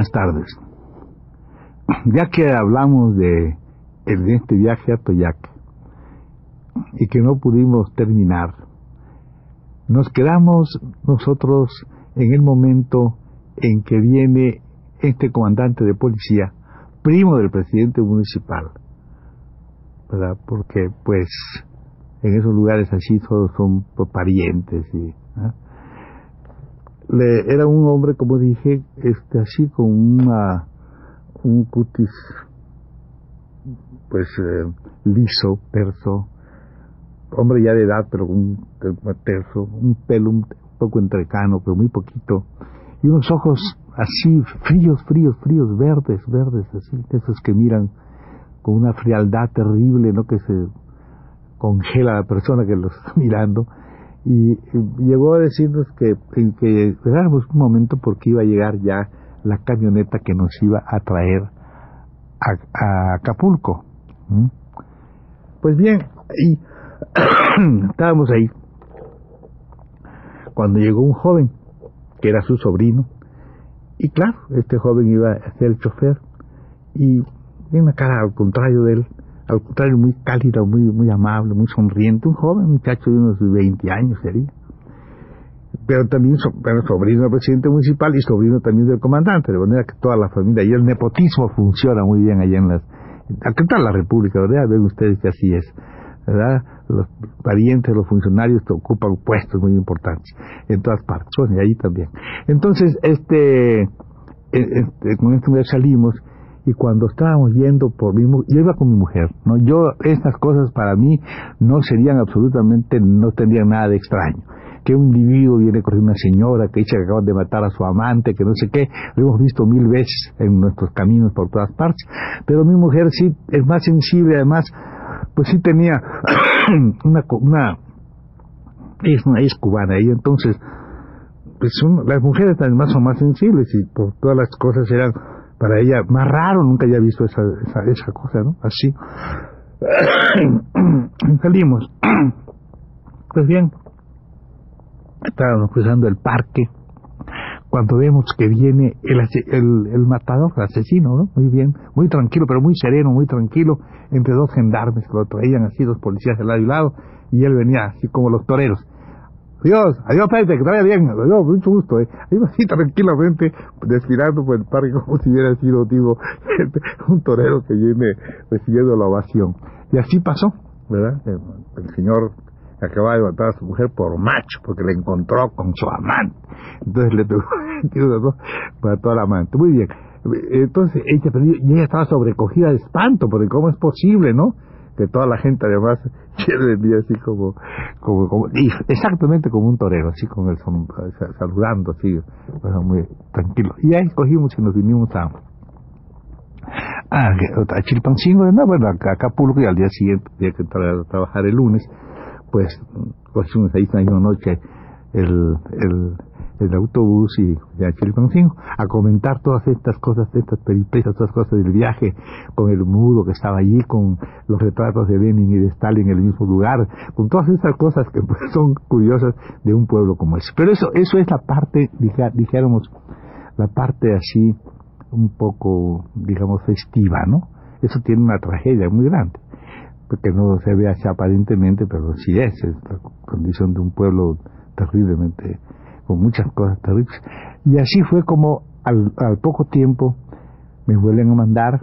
Buenas tardes. Ya que hablamos de, este viaje a Toyac y que no pudimos terminar, nos quedamos nosotros en el momento en que viene este comandante de policía, primo del presidente municipal, ¿verdad? Porque pues en esos lugares así todos son parientes y ¿ah? Le, era un hombre como dije este así con una un cutis pues eh, liso terso hombre ya de edad pero un terso un pelo un poco entrecano pero muy poquito y unos ojos así fríos fríos fríos verdes verdes así esos que miran con una frialdad terrible no que se congela la persona que los está mirando y llegó a decirnos que, que esperáramos un momento porque iba a llegar ya la camioneta que nos iba a traer a, a Acapulco. Pues bien, y estábamos ahí cuando llegó un joven que era su sobrino y claro, este joven iba a ser el chofer y en una cara al contrario de él al contrario, muy cálido, muy, muy amable, muy sonriente, un joven muchacho de unos 20 años sería. Pero también sobrino del presidente municipal y sobrino también del comandante, de manera que toda la familia, y el nepotismo funciona muy bien allá en las... Acá está la República, ¿verdad? Ven ustedes que así es, ¿verdad? Los parientes, los funcionarios ocupan puestos muy importantes en todas partes, y ahí también. Entonces, este, este con esto ya salimos y cuando estábamos yendo por mi yo iba con mi mujer, ¿no? Yo, estas cosas para mí no serían absolutamente, no tendrían nada de extraño. Que un individuo viene con una señora que dice que acaban de matar a su amante, que no sé qué, lo hemos visto mil veces en nuestros caminos por todas partes, pero mi mujer sí es más sensible, además, pues sí tenía una, una, es, es cubana, y entonces, pues son, las mujeres además son más sensibles y por todas las cosas eran para ella más raro, nunca había visto esa, esa, esa cosa, ¿no? Así. Salimos. Pues bien, estábamos cruzando el parque cuando vemos que viene el, el, el, matador, el asesino, ¿no? Muy bien, muy tranquilo, pero muy sereno, muy tranquilo, entre dos gendarmes que lo traían así, dos policías de lado y lado, y él venía así como los toreros. Adiós, adiós Pepe, que te vaya bien, adiós, mucho gusto, eh. Iba así tranquilamente desfilando por el parque como si hubiera sido, digo, un torero que viene recibiendo la ovación. Y así pasó, ¿verdad? El, el señor acababa de matar a su mujer por macho, porque le encontró con su amante. Entonces le pegó, mató al amante. Muy bien. Entonces ella, y ella estaba sobrecogida de espanto, porque cómo es posible, ¿no? Que toda la gente además quiere venir así como, como, como exactamente como un torero, así con el saludando así, muy tranquilo. Y ahí cogimos y nos vinimos a, a, a Chilpancingo, no, bueno, a Acapulco y al día siguiente, día que entrar a trabajar el lunes, pues cogimos ahí una noche el, el el autobús y de Chilpancingo a comentar todas estas cosas, estas peripecias, todas cosas del viaje, con el mudo que estaba allí, con los retratos de Lenin y de Stalin en el mismo lugar, con todas estas cosas que pues, son curiosas de un pueblo como ese. Pero eso, eso es la parte, dijéramos, la parte así un poco, digamos, festiva, ¿no? Eso tiene una tragedia muy grande, porque no se ve así aparentemente, pero sí es, es la condición de un pueblo terriblemente con muchas cosas terribles. Y así fue como al, al poco tiempo me vuelven a mandar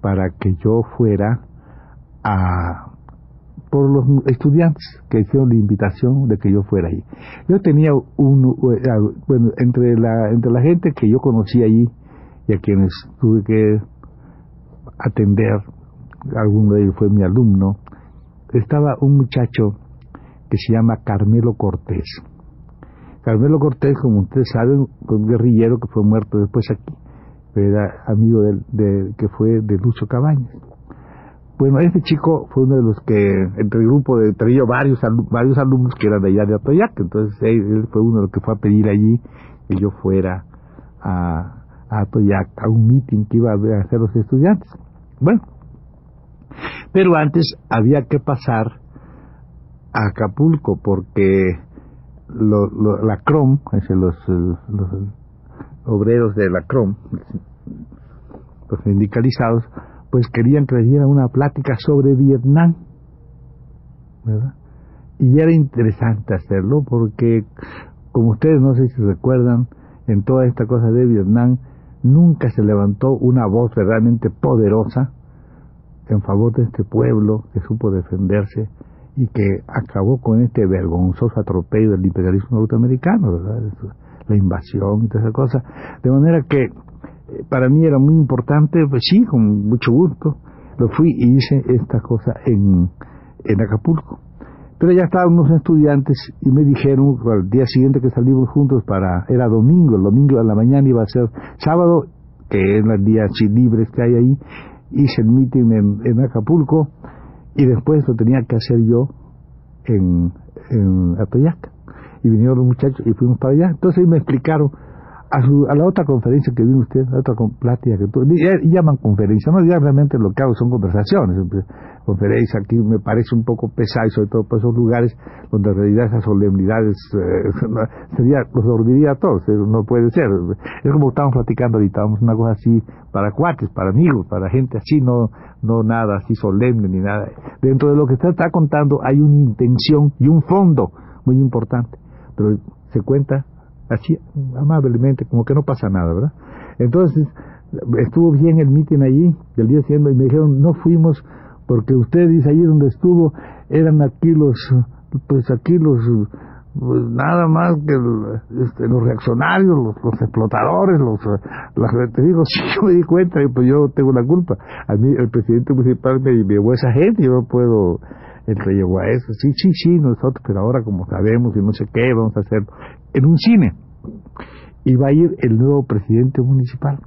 para que yo fuera a por los estudiantes que hicieron la invitación de que yo fuera ahí. Yo tenía un, eh, bueno, entre la, entre la gente que yo conocí allí y a quienes tuve que atender, alguno de ellos fue mi alumno, estaba un muchacho que se llama Carmelo Cortés. Carmelo Cortés, como ustedes saben, fue un guerrillero que fue muerto después aquí, era amigo de, que fue de Lucho Cabañas. Bueno, este chico fue uno de los que, entre el grupo de, entre varios, varios alumnos que eran de allá de Atoyac, entonces él, fue uno de los que fue a pedir allí que yo fuera a, a Atoyac, a un meeting que iba a hacer los estudiantes. Bueno, pero antes había que pasar a Acapulco porque la CROM, los, los obreros de la CROM, los sindicalizados, pues querían que les diera una plática sobre Vietnam, ¿verdad? Y era interesante hacerlo porque, como ustedes no sé si recuerdan, en toda esta cosa de Vietnam, nunca se levantó una voz realmente poderosa en favor de este pueblo que supo defenderse y que acabó con este vergonzoso atropello del imperialismo norteamericano, ¿verdad? la invasión y toda esa cosa. De manera que para mí era muy importante, pues sí, con mucho gusto, lo fui y hice esta cosa en, en Acapulco. Pero ya estaban unos estudiantes y me dijeron al día siguiente que salimos juntos para, era domingo, el domingo de la mañana iba a ser sábado, que es el día libres que hay ahí, hice el meeting en, en Acapulco y después lo tenía que hacer yo en, en Atoyac. Y vinieron los muchachos y fuimos para allá. Entonces me explicaron a, su, a la otra conferencia que vino usted, la otra plática que tuvo, y, llaman conferencia, no ya realmente lo que hago son conversaciones, conferencia aquí me parece un poco pesado, sobre todo por esos lugares donde en realidad esas solemnidades eh, sería, los dormiría a todos, no puede ser, es como estamos platicando ahorita, vamos una cosa así para cuates, para amigos, para gente así, no, no nada así solemne ni nada. Dentro de lo que usted está contando hay una intención y un fondo muy importante, pero se cuenta así amablemente, como que no pasa nada, ¿verdad? Entonces, estuvo bien el mitin allí, el día siguiente, y me dijeron, no fuimos porque usted dice allí donde estuvo, eran aquí los, pues aquí los, pues nada más que este, los reaccionarios, los, explotadores, los, las, te digo, sí, yo me di cuenta, y pues yo tengo la culpa. A mí el presidente municipal me llevó esa gente, yo no puedo el rey llegó a eso. Sí, sí, sí, nosotros, pero ahora como sabemos y no sé qué, vamos a hacer en un cine. Y va a ir el nuevo presidente municipal.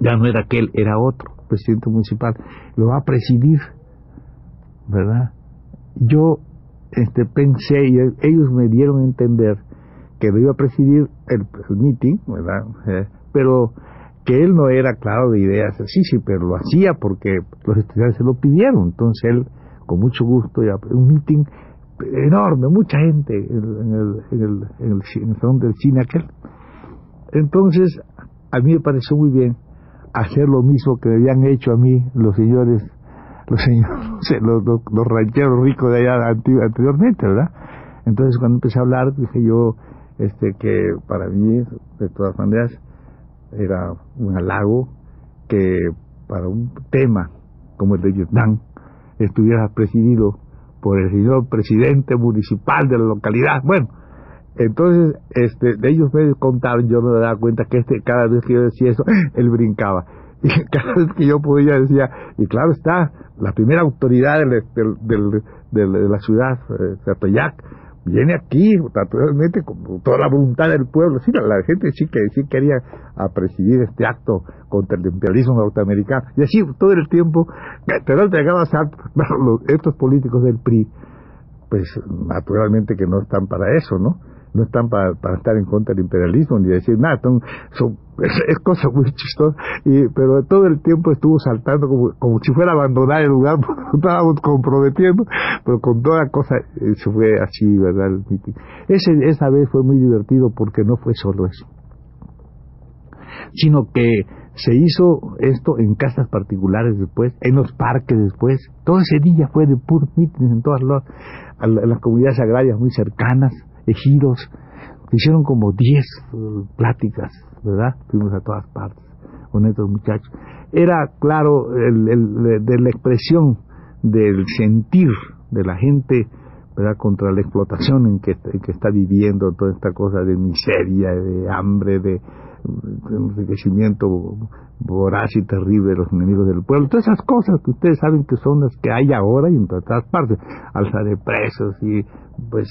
Ya no era aquel, era otro presidente municipal. Lo va a presidir, ¿verdad? Yo este, pensé y ellos me dieron a entender que lo iba a presidir el, meeting, ¿verdad? Eh, pero que él no era claro de ideas así, sí, pero lo hacía porque los estudiantes se lo pidieron. Entonces él, con mucho gusto, ya, un meeting enorme, mucha gente en el, en el, en el, salón del cine aquel. Entonces, a mí me pareció muy bien hacer lo mismo que habían hecho a mí los señores, los señores, los, rancheros ricos de allá anteriormente, ¿verdad? Entonces, cuando empecé a hablar, dije yo este que para mí, de todas maneras, era un halago que para un tema como el de Vietnam estuviera presidido por el señor presidente municipal de la localidad. Bueno, entonces este, de ellos me contaron, yo me daba cuenta que este cada vez que yo decía eso, él brincaba. Y cada vez que yo podía decía, y claro está, la primera autoridad del, del, de la ciudad, eh, viene aquí naturalmente con toda la voluntad del pueblo. Sí, la, gente sí que sí quería a presidir este acto contra el imperialismo norteamericano. Y así todo el tiempo, pero llegabas a estos políticos del PRI, pues naturalmente que no están para eso, ¿no? No están para, para estar en contra del imperialismo ni decir nada, son, es, cosa muy chistosa, y, pero todo el tiempo estuvo saltando como, como si fuera a abandonar el lugar, porque estábamos comprometiendo, pero con toda cosa eh, se fue así, ¿verdad? El. Ese, esa vez fue muy divertido porque no fue solo eso, sino que se hizo esto en casas particulares después, en los parques después, todo ese día fue de puro meetings en todas las comunidades agrarias muy cercanas, ejidos, hicieron como 10 pláticas, ¿verdad? Fuimos a todas partes con estos muchachos. Era, claro, el, de la expresión del sentir de la gente, ¿verdad? Contra la explotación en que, que está viviendo toda esta cosa de miseria, de hambre, de, enriquecimiento voraz y terrible de los enemigos del pueblo. Todas esas cosas que ustedes saben que son las que hay ahora y en todas partes. Alza de presos y pues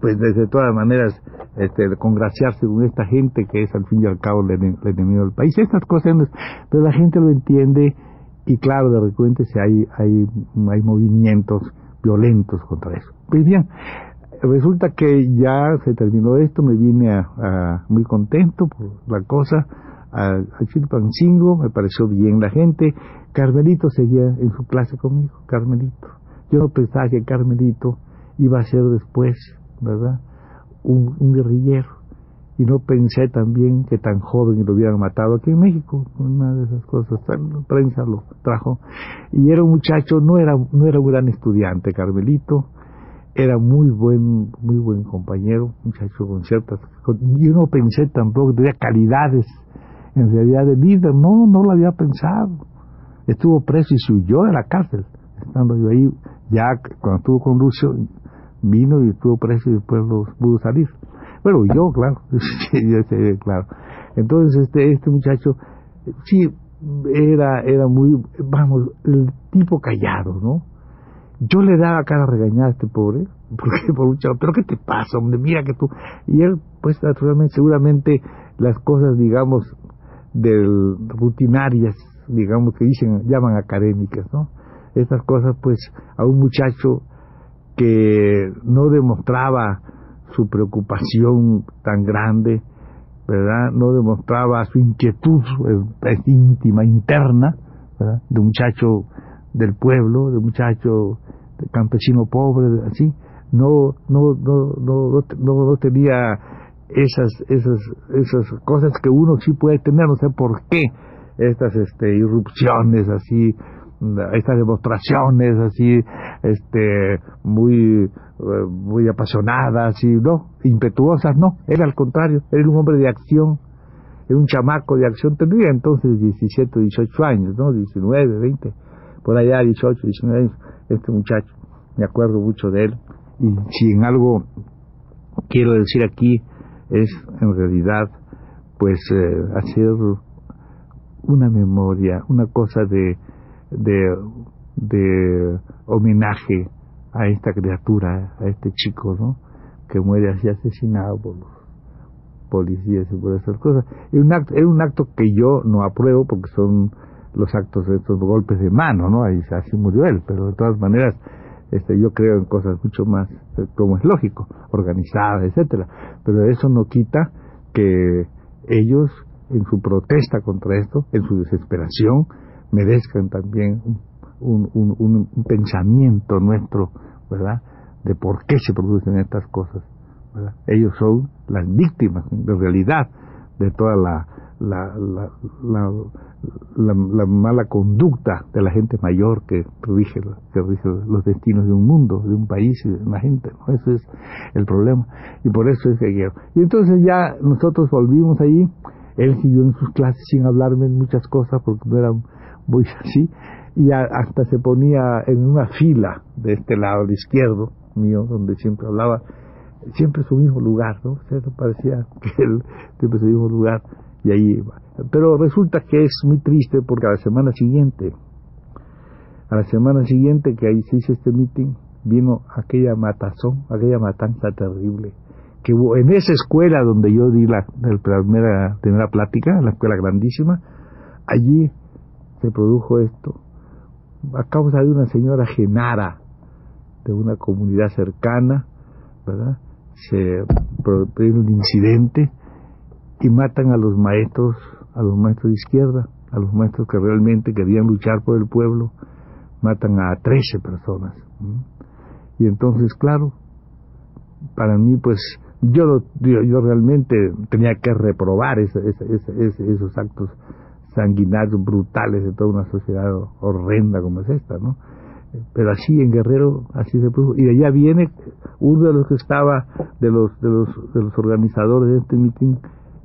pues desde todas maneras este, congraciarse con esta gente que es al fin y al cabo el, enemigo del país. Estas cosas, pero la gente lo entiende y claro, de repente hay, hay, hay movimientos violentos contra eso. Pues bien, resulta que ya se terminó esto, me vine a, muy contento por la cosa, a, a Chilpancingo, me pareció bien la gente, Carmelito seguía en su clase conmigo, Carmelito. Yo no pensaba que Carmelito iba a ser después, ¿verdad? Un, guerrillero. Y no pensé también que tan joven lo hubieran matado aquí en México. Una de esas cosas, la prensa lo trajo. Y era un muchacho, no era, no era un gran estudiante, Carmelito, era muy buen, muy buen compañero, muchacho con ciertas, yo no pensé tampoco que tenía calidades en realidad de líder, no, no lo había pensado. Estuvo preso y se de la cárcel, estando yo ahí, ya cuando estuvo con Lucio, vino y estuvo preso y después lo pudo salir. Bueno, yo, claro, claro. Entonces este, este muchacho, sí, era, era muy, vamos, el tipo callado, ¿no? Yo le daba cara regañada a este pobre, porque por un chavo, pero ¿qué te pasa, hombre? Mira que tú... Y él, pues, naturalmente, seguramente las cosas, digamos, del rutinarias, digamos, que dicen, llaman académicas, ¿no? Estas cosas, pues, a un muchacho que no demostraba su preocupación tan grande, ¿verdad? No demostraba su inquietud íntima, interna. De un muchacho del pueblo, de un muchacho campesino pobre, así, no, no, no, no, no, tenía esas, esas, esas cosas que uno sí puede tener, no sé por qué, estas este, irrupciones así, estas demostraciones así, este, muy, eh, muy apasionadas y no, impetuosas, no, era al contrario, era un hombre de acción, era un chamaco de acción, tendría entonces 17, 18 años, ¿no? 19, 20, por allá 18, 19 años, este muchacho, me acuerdo mucho de él, y si en algo quiero decir aquí es en realidad pues eh, hacer una memoria, una cosa de, de, de homenaje a esta criatura, a este chico, ¿no? Que muere así asesinado por los policías y por esas cosas. Es un acto, es un acto que yo no apruebo porque son los actos de estos golpes de mano, ¿no? Ahí así murió él, pero de todas maneras este, yo creo en cosas mucho más, eh, como es lógico, organizadas, etcétera. Pero eso no quita que ellos, en su protesta contra esto, en su desesperación, merezcan también un, un, un, pensamiento nuestro, ¿verdad? De por qué se producen estas cosas. Ellos son las víctimas, de realidad, de toda la, la, la, la, mala conducta de la gente mayor que rige, que rige los destinos de un mundo, de un país y de una gente. ¿no? Eso es el problema. Y por eso es que quiero. Y entonces ya nosotros volvimos allí. Él siguió en sus clases sin hablarme muchas cosas porque no era muy así. Y hasta se ponía en una fila de este lado, de izquierdo mío, donde siempre hablaba, siempre su mismo lugar, ¿no? O parecía que él siempre su mismo lugar y ahí pero resulta que es muy triste porque a la semana siguiente a la semana siguiente que ahí se hizo este meeting vino aquella matazón aquella matanza terrible que en esa escuela donde yo di la, la primera, primera plática la escuela grandísima allí se produjo esto a causa de una señora Genara de una comunidad cercana verdad se produjo un incidente y matan a los maestros, a los maestros de izquierda, a los maestros que realmente querían luchar por el pueblo, matan a 13 personas. Y entonces, claro, para mí, pues, yo, yo, realmente tenía que reprobar esos actos sanguinarios, brutales de toda una sociedad horrenda como es esta, ¿no? Pero así en Guerrero, así se produjo. Y de allá viene uno de los que estaba, de los, de los, de los organizadores de este mitin,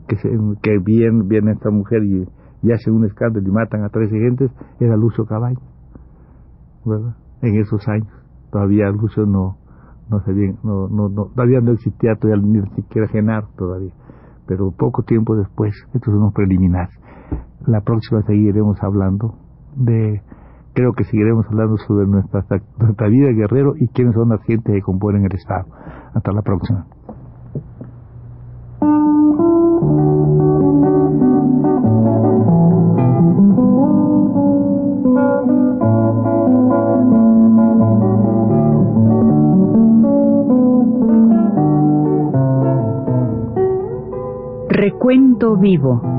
que, que viene, viene esta mujer y, y hace un escándalo y matan a 13 gentes, era Lucio Cabaño, ¿verdad? En esos años. Todavía Lucio no, no se bien, no, no, no, todavía no existía todavía ni siquiera Genar todavía. Pero poco tiempo después, estos son los preliminares. La próxima seguiremos hablando de, creo que seguiremos hablando sobre nuestra, nuestra vida guerrero y quiénes son las gentes que componen el Estado. Hasta la próxima. Recuento vivo.